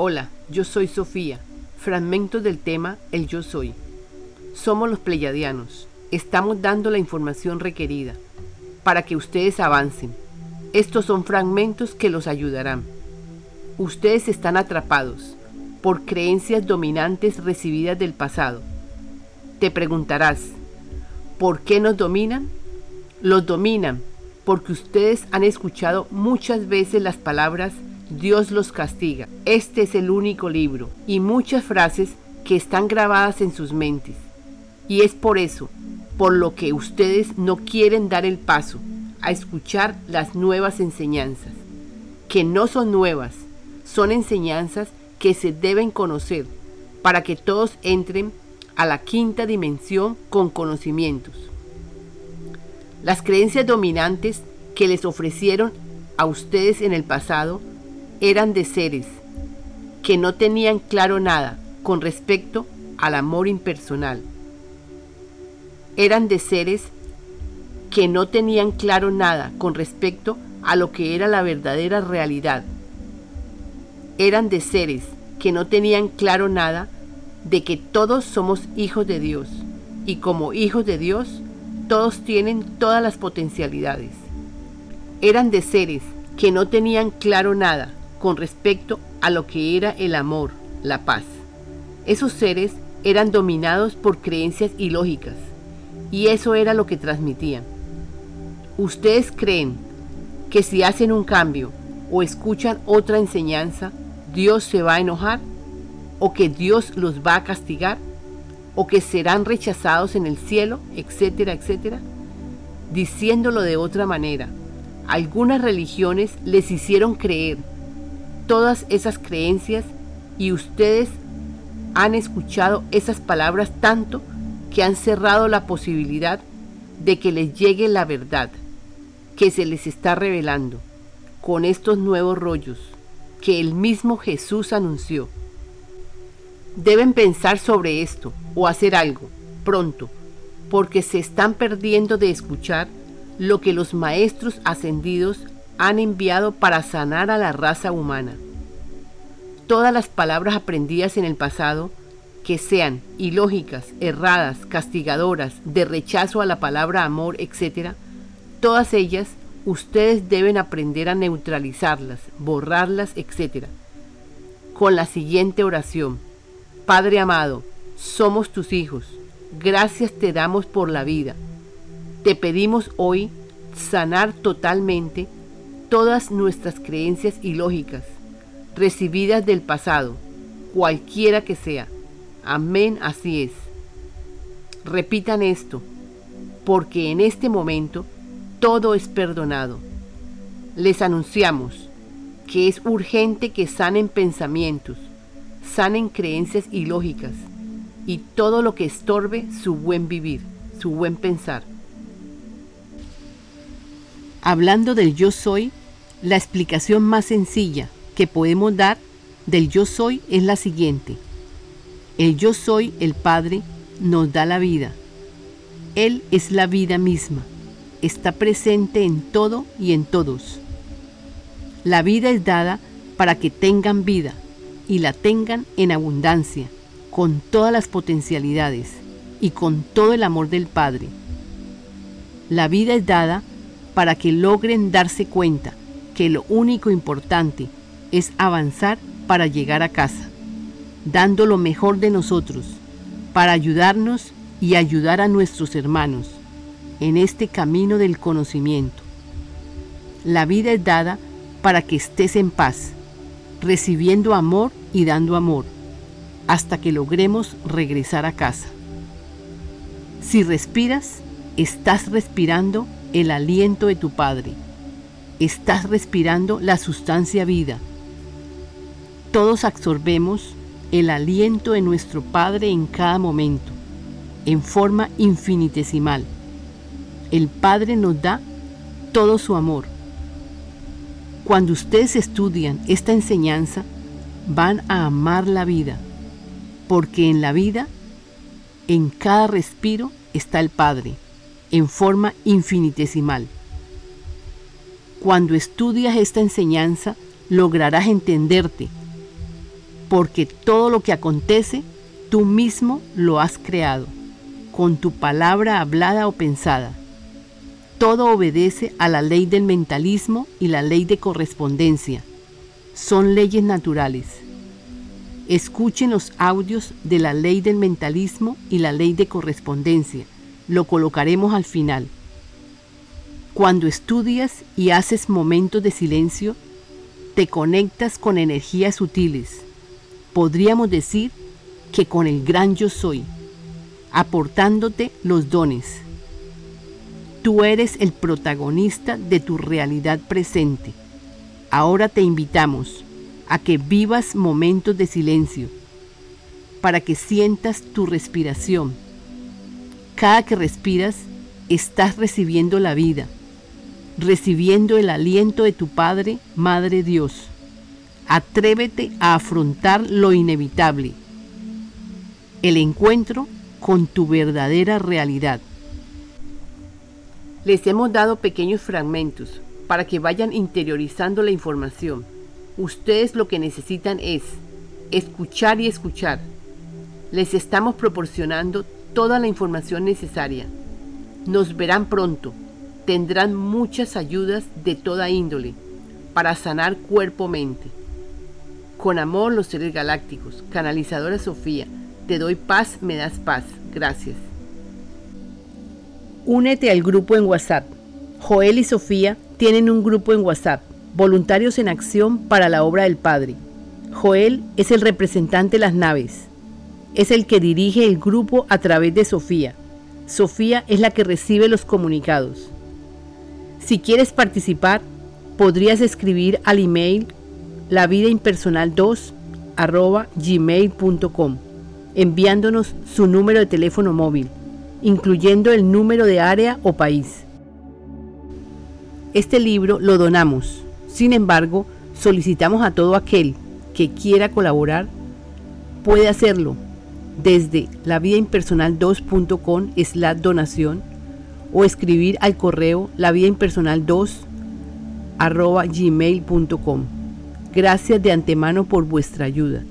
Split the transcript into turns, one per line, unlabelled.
Hola, yo soy Sofía. Fragmentos del tema El yo soy. Somos los pleyadianos. Estamos dando la información requerida para que ustedes avancen. Estos son fragmentos que los ayudarán. Ustedes están atrapados por creencias dominantes recibidas del pasado. Te preguntarás, ¿por qué nos dominan? Los dominan porque ustedes han escuchado muchas veces las palabras Dios los castiga. Este es el único libro y muchas frases que están grabadas en sus mentes. Y es por eso, por lo que ustedes no quieren dar el paso a escuchar las nuevas enseñanzas, que no son nuevas, son enseñanzas que se deben conocer para que todos entren a la quinta dimensión con conocimientos. Las creencias dominantes que les ofrecieron a ustedes en el pasado eran de seres que no tenían claro nada con respecto al amor impersonal. Eran de seres que no tenían claro nada con respecto a lo que era la verdadera realidad. Eran de seres que no tenían claro nada de que todos somos hijos de Dios y como hijos de Dios todos tienen todas las potencialidades. Eran de seres que no tenían claro nada con respecto a lo que era el amor, la paz. Esos seres eran dominados por creencias ilógicas y eso era lo que transmitían. ¿Ustedes creen que si hacen un cambio o escuchan otra enseñanza, Dios se va a enojar? ¿O que Dios los va a castigar? ¿O que serán rechazados en el cielo? Etcétera, etcétera. Diciéndolo de otra manera, algunas religiones les hicieron creer todas esas creencias y ustedes han escuchado esas palabras tanto que han cerrado la posibilidad de que les llegue la verdad que se les está revelando con estos nuevos rollos que el mismo Jesús anunció. Deben pensar sobre esto o hacer algo pronto, porque se están perdiendo de escuchar lo que los maestros ascendidos han enviado para sanar a la raza humana. Todas las palabras aprendidas en el pasado, que sean ilógicas, erradas, castigadoras, de rechazo a la palabra amor, etc., todas ellas ustedes deben aprender a neutralizarlas, borrarlas, etc. Con la siguiente oración. Padre amado, somos tus hijos. Gracias te damos por la vida. Te pedimos hoy sanar totalmente todas nuestras creencias ilógicas, recibidas del pasado, cualquiera que sea. Amén, así es. Repitan esto, porque en este momento todo es perdonado. Les anunciamos que es urgente que sanen pensamientos, sanen creencias ilógicas y todo lo que estorbe su buen vivir, su buen pensar. Hablando del yo soy, la explicación más sencilla que podemos dar del yo soy es la siguiente. El yo soy, el Padre, nos da la vida. Él es la vida misma. Está presente en todo y en todos. La vida es dada para que tengan vida y la tengan en abundancia, con todas las potencialidades y con todo el amor del Padre. La vida es dada para que logren darse cuenta que lo único importante es avanzar para llegar a casa, dando lo mejor de nosotros, para ayudarnos y ayudar a nuestros hermanos en este camino del conocimiento. La vida es dada para que estés en paz, recibiendo amor y dando amor, hasta que logremos regresar a casa. Si respiras, estás respirando el aliento de tu Padre. Estás respirando la sustancia vida todos absorbemos el aliento de nuestro Padre en cada momento, en forma infinitesimal. El Padre nos da todo su amor. Cuando ustedes estudian esta enseñanza, van a amar la vida, porque en la vida, en cada respiro, está el Padre, en forma infinitesimal. Cuando estudias esta enseñanza, lograrás entenderte porque todo lo que acontece, tú mismo lo has creado, con tu palabra hablada o pensada. Todo obedece a la ley del mentalismo y la ley de correspondencia. Son leyes naturales. Escuchen los audios de la ley del mentalismo y la ley de correspondencia. Lo colocaremos al final. Cuando estudias y haces momentos de silencio, te conectas con energías sutiles. Podríamos decir que con el gran yo soy, aportándote los dones. Tú eres el protagonista de tu realidad presente. Ahora te invitamos a que vivas momentos de silencio, para que sientas tu respiración. Cada que respiras, estás recibiendo la vida, recibiendo el aliento de tu Padre, Madre Dios. Atrévete a afrontar lo inevitable, el encuentro con tu verdadera realidad. Les hemos dado pequeños fragmentos para que vayan interiorizando la información Ustedes lo que necesitan es escuchar y escuchar. Les estamos proporcionando toda la información necesaria. Nos verán pronto. Tendrán muchas ayudas de toda índole para sanar cuerpo-mente. Con amor los seres galácticos. Canalizadora Sofía. Te doy paz, me das paz. Gracias. Únete al grupo en WhatsApp. Joel y Sofía tienen un grupo en WhatsApp Voluntarios en Acción para la Obra del Padre. Joel es el representante de las naves. Es el que dirige el grupo a través de Sofía. Sofía es la que recibe los comunicados. Si quieres participar, podrías escribir al email lavidaimpersonal2 gmail.com enviándonos su número de teléfono móvil, incluyendo el número de área o país. Este libro lo donamos sin embargo, solicitamos a todo aquel que quiera colaborar, puede hacerlo desde lavidaimpersonal2.com la donación o escribir al correo lavidaimpersonal2 gmail.com. Gracias de antemano por vuestra ayuda.